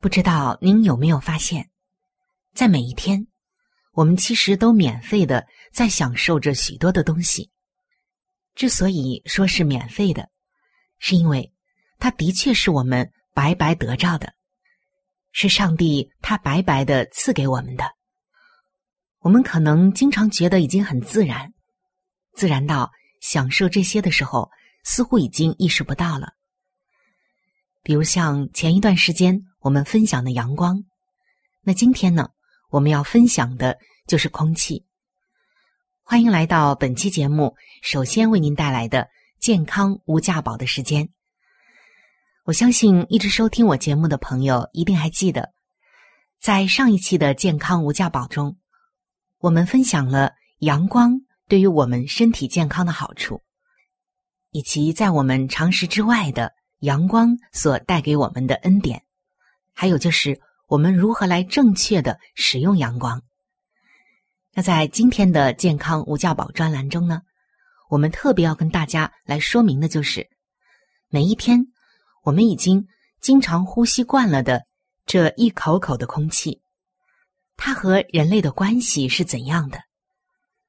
不知道您有没有发现，在每一天，我们其实都免费的在享受着许多的东西。之所以说是免费的，是因为它的确是我们白白得着的，是上帝他白白的赐给我们的。我们可能经常觉得已经很自然，自然到享受这些的时候，似乎已经意识不到了。比如像前一段时间我们分享的阳光，那今天呢，我们要分享的就是空气。欢迎来到本期节目，首先为您带来的健康无价宝的时间。我相信一直收听我节目的朋友一定还记得，在上一期的健康无价宝中，我们分享了阳光对于我们身体健康的好处，以及在我们常识之外的。阳光所带给我们的恩典，还有就是我们如何来正确的使用阳光。那在今天的健康无价宝专栏中呢，我们特别要跟大家来说明的就是，每一天我们已经经常呼吸惯了的这一口口的空气，它和人类的关系是怎样的？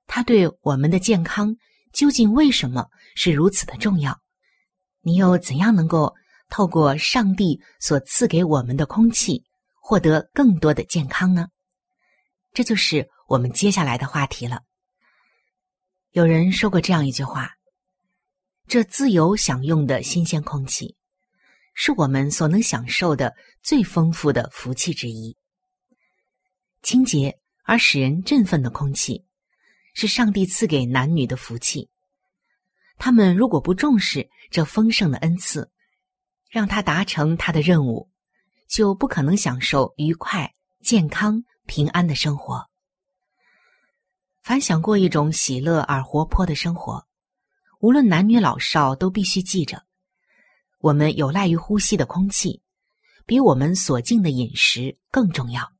它对我们的健康究竟为什么是如此的重要？你又怎样能够透过上帝所赐给我们的空气，获得更多的健康呢？这就是我们接下来的话题了。有人说过这样一句话：“这自由享用的新鲜空气，是我们所能享受的最丰富的福气之一。清洁而使人振奋的空气，是上帝赐给男女的福气。”他们如果不重视这丰盛的恩赐，让他达成他的任务，就不可能享受愉快、健康、平安的生活。凡想过一种喜乐而活泼的生活，无论男女老少，都必须记着：我们有赖于呼吸的空气，比我们所敬的饮食更重要。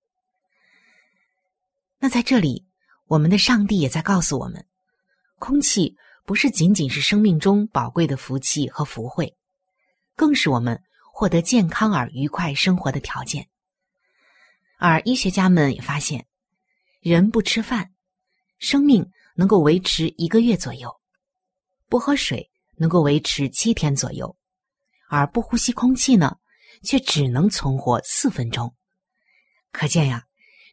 那在这里，我们的上帝也在告诉我们：空气。不是仅仅是生命中宝贵的福气和福慧，更是我们获得健康而愉快生活的条件。而医学家们也发现，人不吃饭，生命能够维持一个月左右；不喝水能够维持七天左右，而不呼吸空气呢，却只能存活四分钟。可见呀，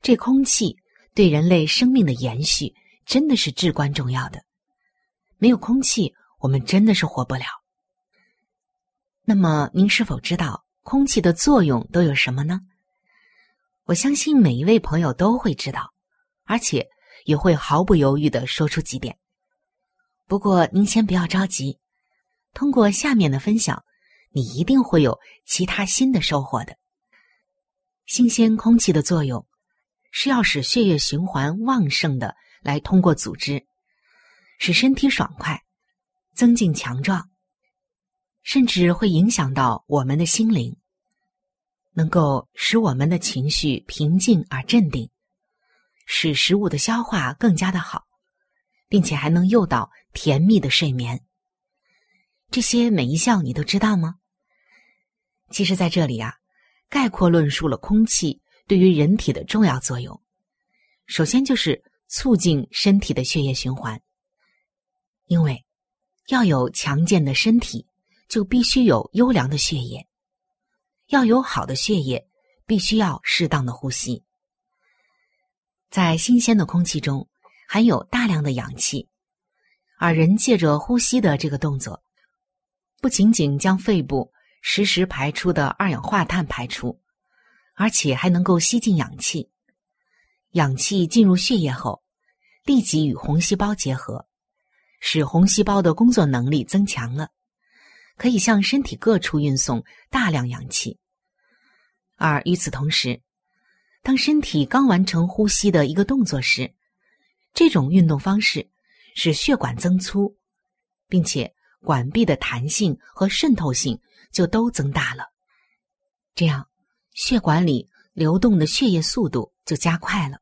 这空气对人类生命的延续真的是至关重要的。没有空气，我们真的是活不了。那么，您是否知道空气的作用都有什么呢？我相信每一位朋友都会知道，而且也会毫不犹豫的说出几点。不过，您先不要着急，通过下面的分享，你一定会有其他新的收获的。新鲜空气的作用是要使血液循环旺盛的来通过组织。使身体爽快、增进强壮，甚至会影响到我们的心灵。能够使我们的情绪平静而镇定，使食物的消化更加的好，并且还能诱导甜蜜的睡眠。这些每一项你都知道吗？其实，在这里啊，概括论述了空气对于人体的重要作用。首先就是促进身体的血液循环，因为要有强健的身体，就必须有优良的血液。要有好的血液，必须要适当的呼吸。在新鲜的空气中含有大量的氧气，而人借着呼吸的这个动作，不仅仅将肺部实时排出的二氧化碳排出，而且还能够吸进氧气。氧气进入血液后，立即与红细胞结合，使红细胞的工作能力增强了。可以向身体各处运送大量氧气，而与此同时，当身体刚完成呼吸的一个动作时，这种运动方式使血管增粗，并且管壁的弹性和渗透性就都增大了。这样，血管里流动的血液速度就加快了，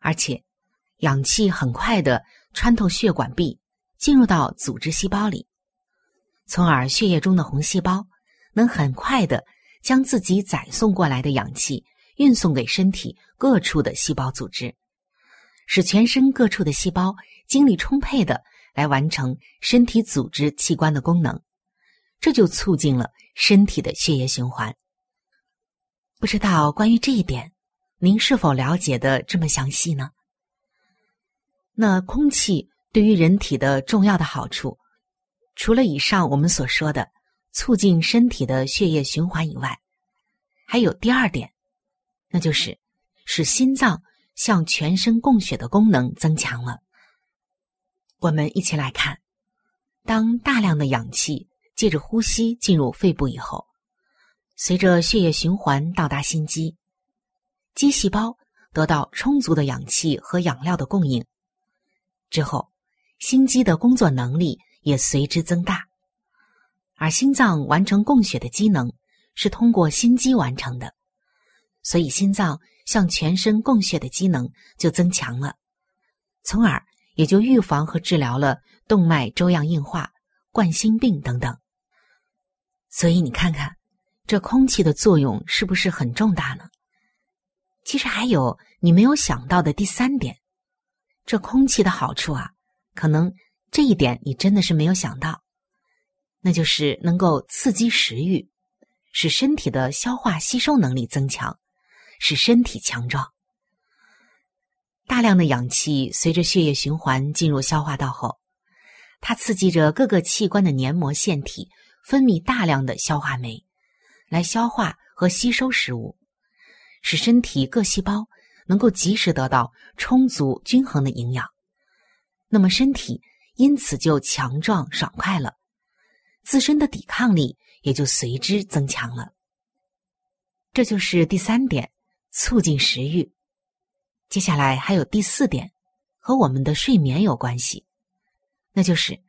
而且氧气很快的穿透血管壁，进入到组织细胞里。从而，血液中的红细胞能很快的将自己载送过来的氧气运送给身体各处的细胞组织，使全身各处的细胞精力充沛的来完成身体组织器官的功能，这就促进了身体的血液循环。不知道关于这一点，您是否了解的这么详细呢？那空气对于人体的重要的好处。除了以上我们所说的促进身体的血液循环以外，还有第二点，那就是使心脏向全身供血的功能增强了。我们一起来看，当大量的氧气借着呼吸进入肺部以后，随着血液循环到达心肌，肌细胞得到充足的氧气和养料的供应之后，心肌的工作能力。也随之增大，而心脏完成供血的机能是通过心肌完成的，所以心脏向全身供血的机能就增强了，从而也就预防和治疗了动脉粥样硬化、冠心病等等。所以你看看，这空气的作用是不是很重大呢？其实还有你没有想到的第三点，这空气的好处啊，可能。这一点你真的是没有想到，那就是能够刺激食欲，使身体的消化吸收能力增强，使身体强壮。大量的氧气随着血液循环进入消化道后，它刺激着各个器官的黏膜腺体分泌大量的消化酶，来消化和吸收食物，使身体各细胞能够及时得到充足均衡的营养。那么身体。因此就强壮爽快了，自身的抵抗力也就随之增强了。这就是第三点，促进食欲。接下来还有第四点，和我们的睡眠有关系，那就是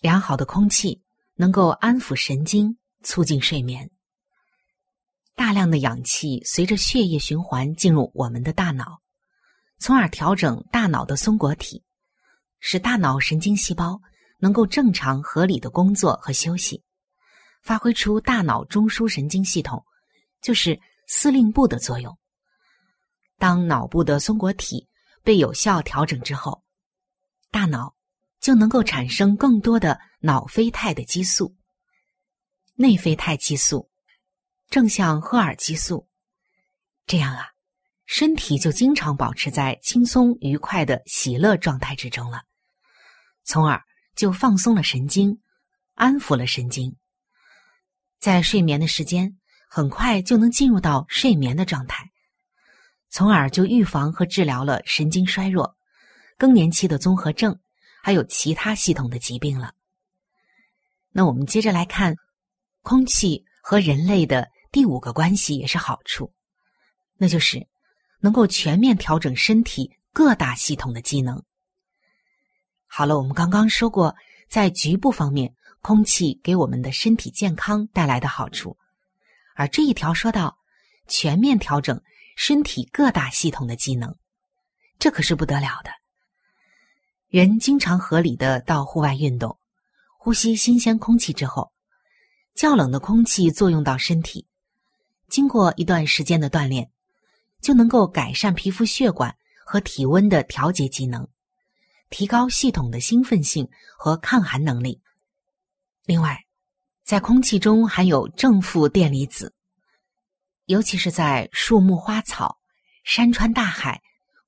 良好的空气能够安抚神经，促进睡眠。大量的氧气随着血液循环进入我们的大脑，从而调整大脑的松果体。使大脑神经细胞能够正常合理的工作和休息，发挥出大脑中枢神经系统，就是司令部的作用。当脑部的松果体被有效调整之后，大脑就能够产生更多的脑啡肽的激素、内啡肽激素、正向荷尔激素。这样啊，身体就经常保持在轻松愉快的喜乐状态之中了。从而就放松了神经，安抚了神经，在睡眠的时间很快就能进入到睡眠的状态，从而就预防和治疗了神经衰弱、更年期的综合症，还有其他系统的疾病了。那我们接着来看，空气和人类的第五个关系也是好处，那就是能够全面调整身体各大系统的机能。好了，我们刚刚说过，在局部方面，空气给我们的身体健康带来的好处，而这一条说到全面调整身体各大系统的机能，这可是不得了的。人经常合理的到户外运动，呼吸新鲜空气之后，较冷的空气作用到身体，经过一段时间的锻炼，就能够改善皮肤血管和体温的调节机能，提高系统的兴奋性和抗寒能力。另外，在空气中含有正负电离子，尤其是在树木、花草、山川、大海、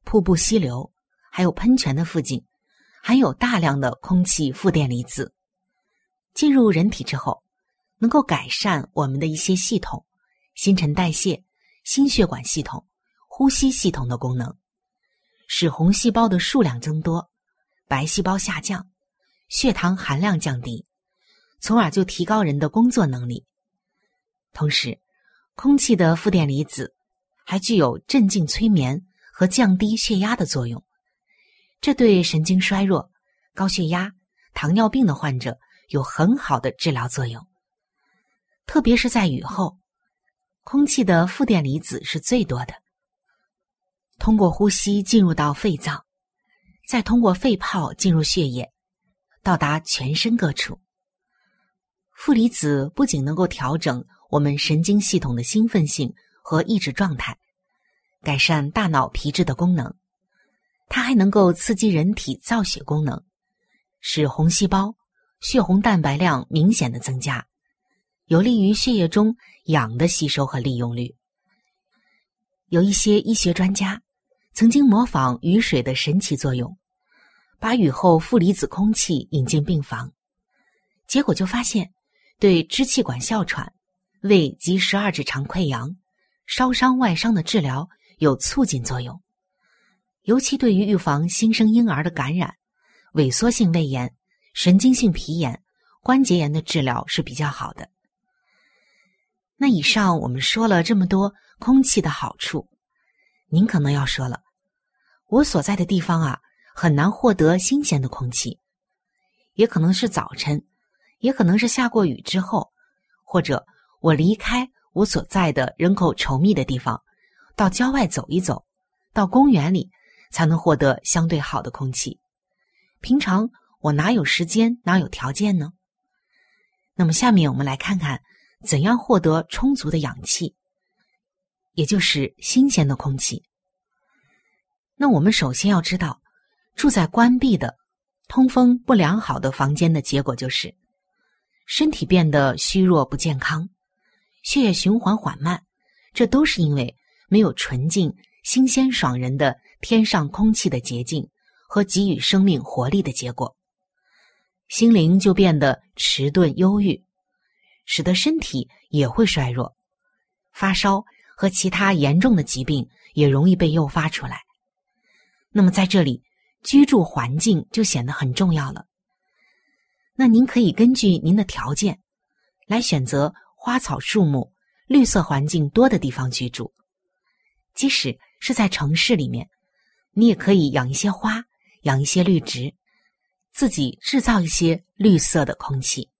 瀑布、溪流，还有喷泉的附近。含有大量的空气负电离子，进入人体之后，能够改善我们的一些系统，新陈代谢、心血管系统、呼吸系统的功能，使红细胞的数量增多，白细胞下降，血糖含量降低，从而就提高人的工作能力。同时，空气的负电离子还具有镇静、催眠和降低血压的作用。这对神经衰弱、高血压、糖尿病的患者有很好的治疗作用。特别是在雨后，空气的负电离子是最多的。通过呼吸进入到肺脏，再通过肺泡进入血液，到达全身各处。负离子不仅能够调整我们神经系统的兴奋性和抑制状态，改善大脑皮质的功能。它还能够刺激人体造血功能，使红细胞、血红蛋白量明显的增加，有利于血液中氧的吸收和利用率。有一些医学专家曾经模仿雨水的神奇作用，把雨后负离子空气引进病房，结果就发现对支气管哮喘、胃及十二指肠溃疡、烧伤外伤的治疗有促进作用。尤其对于预防新生婴儿的感染、萎缩性胃炎、神经性皮炎、关节炎的治疗是比较好的。那以上我们说了这么多空气的好处，您可能要说了，我所在的地方啊，很难获得新鲜的空气，也可能是早晨，也可能是下过雨之后，或者我离开我所在的人口稠密的地方，到郊外走一走，到公园里。才能获得相对好的空气。平常我哪有时间，哪有条件呢？那么，下面我们来看看怎样获得充足的氧气，也就是新鲜的空气。那我们首先要知道，住在关闭的、通风不良好的房间的结果就是身体变得虚弱不健康，血液循环缓慢，这都是因为没有纯净。新鲜爽人的天上空气的洁净和给予生命活力的结果，心灵就变得迟钝忧郁，使得身体也会衰弱，发烧和其他严重的疾病也容易被诱发出来。那么在这里，居住环境就显得很重要了。那您可以根据您的条件，来选择花草树木、绿色环境多的地方居住，即使。是在城市里面，你也可以养一些花，养一些绿植，自己制造一些绿色的空气。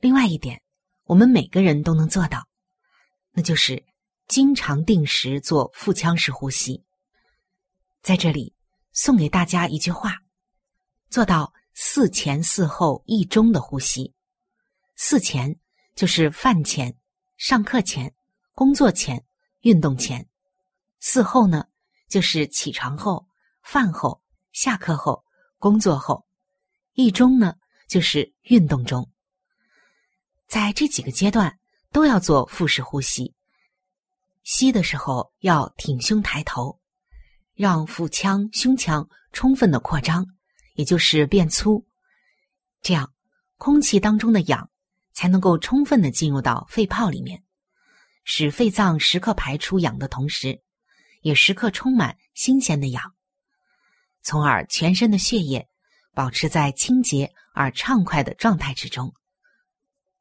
另外一点，我们每个人都能做到，那就是经常定时做腹腔式呼吸。在这里送给大家一句话：做到四前四后一中的呼吸。四前就是饭前、上课前、工作前、运动前。四后呢，就是起床后、饭后、下课后、工作后；一中呢，就是运动中。在这几个阶段都要做腹式呼吸。吸的时候要挺胸抬头，让腹腔、胸腔充分的扩张，也就是变粗，这样空气当中的氧才能够充分的进入到肺泡里面，使肺脏时刻排出氧的同时。也时刻充满新鲜的氧，从而全身的血液保持在清洁而畅快的状态之中。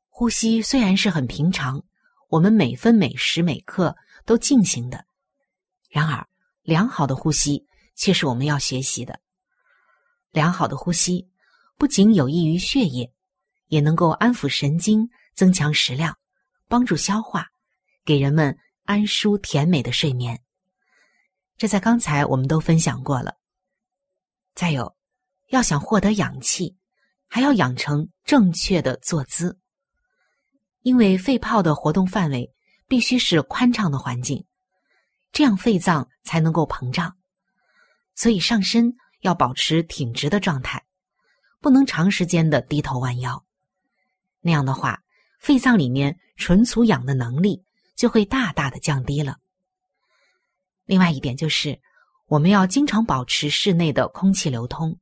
呼吸虽然是很平常，我们每分每时每刻都进行的，然而良好的呼吸却是我们要学习的。良好的呼吸不仅有益于血液，也能够安抚神经、增强食量，帮助消化，给人们安舒甜美的睡眠。这在刚才我们都分享过了。再有，要想获得氧气，还要养成正确的坐姿，因为肺泡的活动范围必须是宽敞的环境，这样肺脏才能够膨胀。所以上身要保持挺直的状态，不能长时间的低头弯腰。那样的话，肺脏里面存储氧的能力就会大大的降低了。另外一点就是，我们要经常保持室内的空气流通。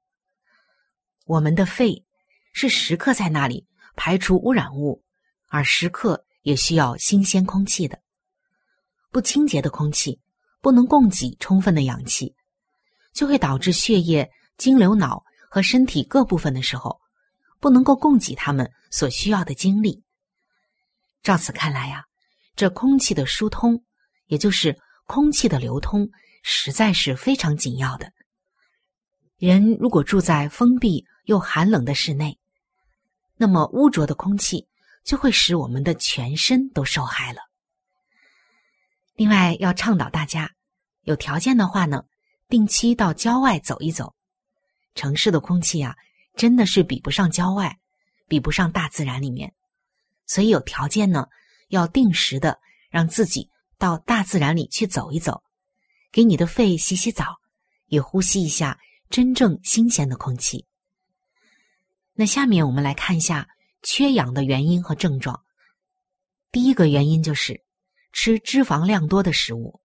我们的肺是时刻在那里排除污染物，而时刻也需要新鲜空气的。不清洁的空气不能供给充分的氧气，就会导致血液经流脑和身体各部分的时候，不能够供给他们所需要的精力。照此看来呀，这空气的疏通，也就是。空气的流通实在是非常紧要的。人如果住在封闭又寒冷的室内，那么污浊的空气就会使我们的全身都受害了。另外，要倡导大家，有条件的话呢，定期到郊外走一走。城市的空气啊，真的是比不上郊外，比不上大自然里面。所以，有条件呢，要定时的让自己。到大自然里去走一走，给你的肺洗洗澡，也呼吸一下真正新鲜的空气。那下面我们来看一下缺氧的原因和症状。第一个原因就是吃脂肪量多的食物，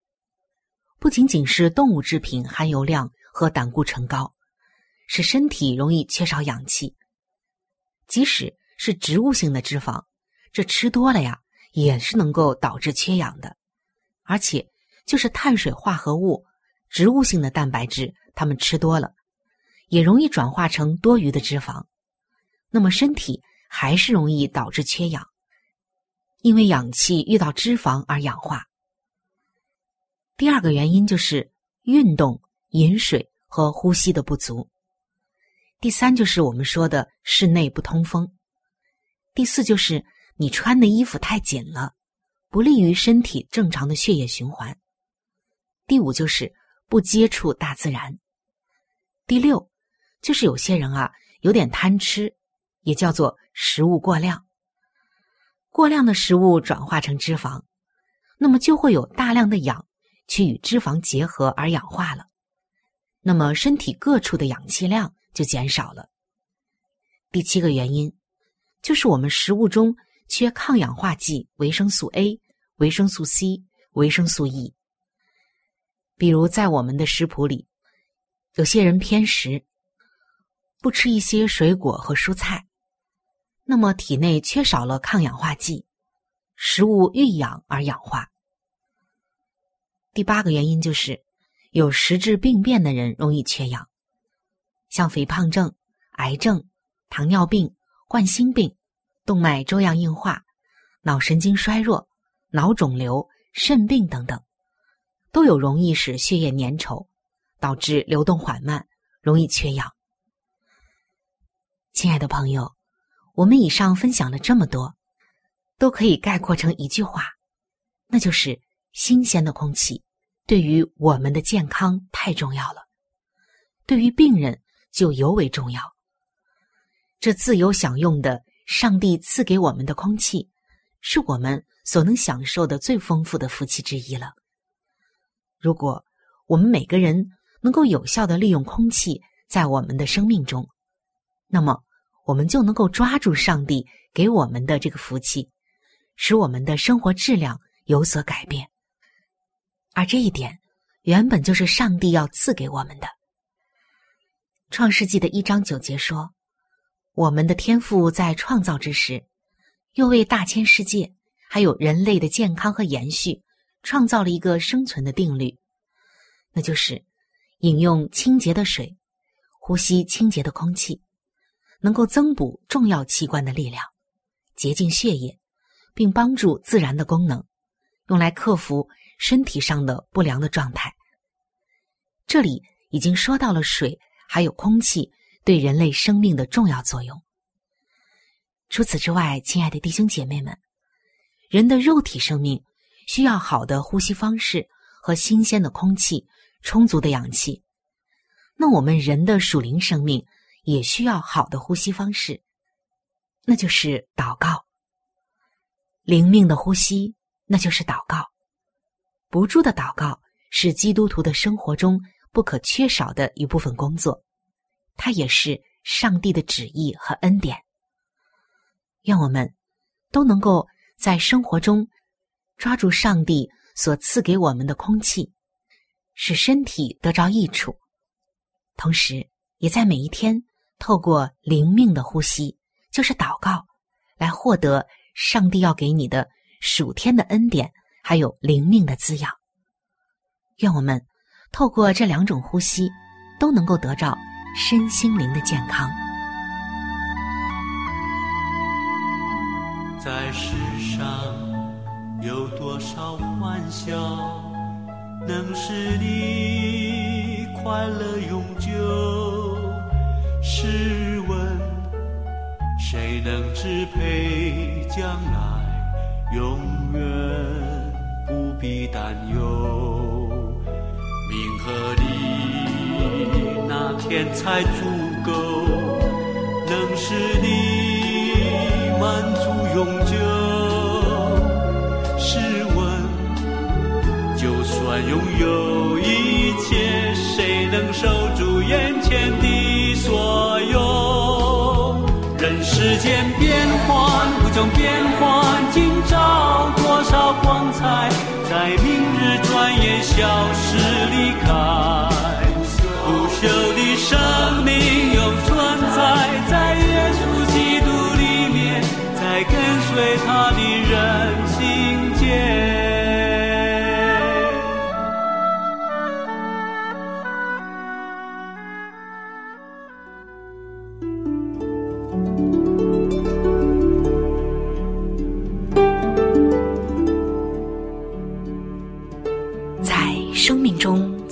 不仅仅是动物制品含油量和胆固醇高，使身体容易缺少氧气；即使是植物性的脂肪，这吃多了呀，也是能够导致缺氧的。而且，就是碳水化合物、植物性的蛋白质，它们吃多了，也容易转化成多余的脂肪，那么身体还是容易导致缺氧，因为氧气遇到脂肪而氧化。第二个原因就是运动、饮水和呼吸的不足。第三就是我们说的室内不通风。第四就是你穿的衣服太紧了。不利于身体正常的血液循环。第五就是不接触大自然。第六就是有些人啊有点贪吃，也叫做食物过量。过量的食物转化成脂肪，那么就会有大量的氧去与脂肪结合而氧化了，那么身体各处的氧气量就减少了。第七个原因就是我们食物中。缺抗氧化剂维生素 A、维生素 C、维生素 E。比如在我们的食谱里，有些人偏食，不吃一些水果和蔬菜，那么体内缺少了抗氧化剂，食物遇氧而氧化。第八个原因就是有实质病变的人容易缺氧，像肥胖症、癌症、糖尿病、冠心病。动脉粥样硬化、脑神经衰弱、脑肿瘤、肾病等等，都有容易使血液粘稠，导致流动缓慢，容易缺氧。亲爱的朋友，我们以上分享了这么多，都可以概括成一句话，那就是新鲜的空气对于我们的健康太重要了，对于病人就尤为重要。这自由享用的。上帝赐给我们的空气，是我们所能享受的最丰富的福气之一了。如果我们每个人能够有效的利用空气在我们的生命中，那么我们就能够抓住上帝给我们的这个福气，使我们的生活质量有所改变。而这一点原本就是上帝要赐给我们的。创世纪的一章九节说。我们的天赋在创造之时，又为大千世界还有人类的健康和延续，创造了一个生存的定律，那就是饮用清洁的水，呼吸清洁的空气，能够增补重要器官的力量，洁净血液，并帮助自然的功能，用来克服身体上的不良的状态。这里已经说到了水还有空气。对人类生命的重要作用。除此之外，亲爱的弟兄姐妹们，人的肉体生命需要好的呼吸方式和新鲜的空气、充足的氧气。那我们人的属灵生命也需要好的呼吸方式，那就是祷告。灵命的呼吸，那就是祷告。不住的祷告是基督徒的生活中不可缺少的一部分工作，它也是上帝的旨意和恩典。愿我们都能够在生活中抓住上帝所赐给我们的空气，使身体得着益处，同时也在每一天透过灵命的呼吸，就是祷告，来获得上帝要给你的属天的恩典，还有灵命的滋养。愿我们透过这两种呼吸，都能够得到身心灵的健康。在世上有多少欢笑，能使你快乐永久？试问谁能支配将来，永远不必担忧？名和利那天才足够，能使你满足。永久。试问，就算拥有一切，谁能守住眼前的所有？人世间变幻，无穷变幻，今朝多少光彩，在明日转眼消失离开。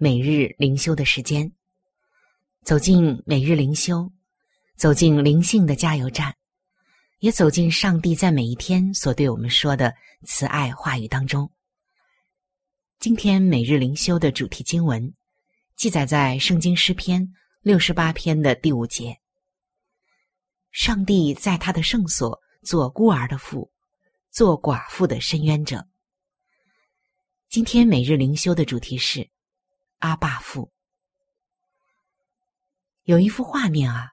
每日灵修的时间。走进每日灵修，走进灵性的加油站。也走进上帝在每一天所对我们说的慈爱话语当中。今天每日灵修的主题经文记载在圣经诗篇六十八篇的第五节。上帝在他的圣所做孤儿的父，做寡妇的伸冤者。今天每日灵修的主题是阿爸父。有一幅画面啊。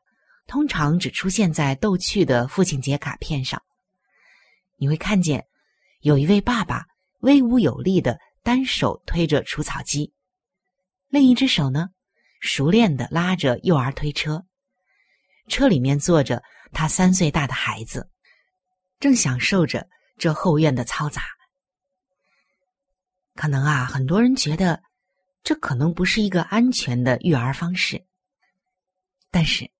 通常只出现在逗趣的父亲节卡片上。你会看见有一位爸爸威武有力的单手推着除草机，另一只手呢熟练的拉着幼儿推车，车里面坐着他三岁大的孩子，正享受着这后院的嘈杂。可能啊，很多人觉得这可能不是一个安全的育儿方式，但是。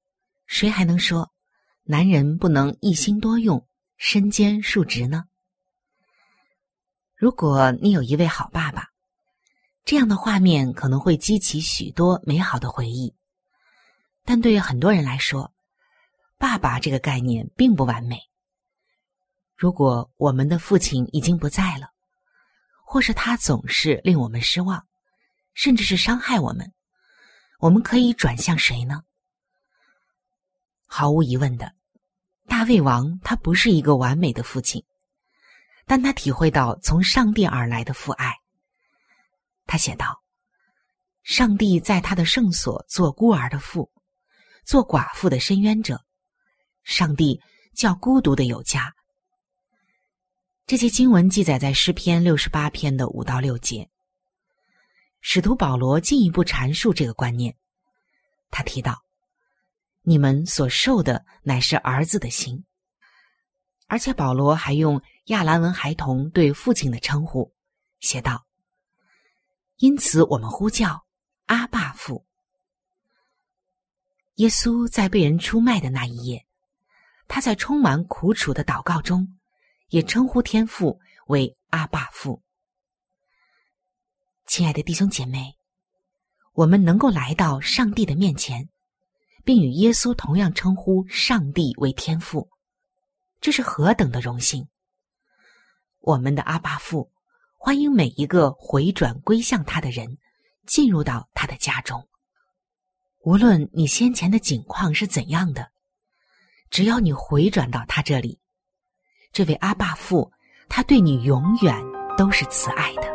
谁还能说，男人不能一心多用、身兼数职呢？如果你有一位好爸爸，这样的画面可能会激起许多美好的回忆。但对于很多人来说，爸爸这个概念并不完美。如果我们的父亲已经不在了，或是他总是令我们失望，甚至是伤害我们，我们可以转向谁呢？毫无疑问的，大卫王他不是一个完美的父亲，但他体会到从上帝而来的父爱。他写道：“上帝在他的圣所做孤儿的父，做寡妇的伸冤者。上帝叫孤独的有家。”这些经文记载在诗篇六十八篇的五到六节。使徒保罗进一步阐述这个观念，他提到：“你们所受的乃是儿子的心。”而且保罗还用亚兰文孩童对父亲的称呼，写道：“因此我们呼叫阿爸父。”耶稣在被人出卖的那一夜，他在充满苦楚的祷告中。也称呼天父为阿爸父。亲爱的弟兄姐妹，我们能够来到上帝的面前，并与耶稣同样称呼上帝为天父，这是何等的荣幸！我们的阿爸父欢迎每一个回转归向他的人进入到他的家中。无论你先前的境况是怎样的，只要你回转到他这里。这位阿爸父，他对你永远都是慈爱的。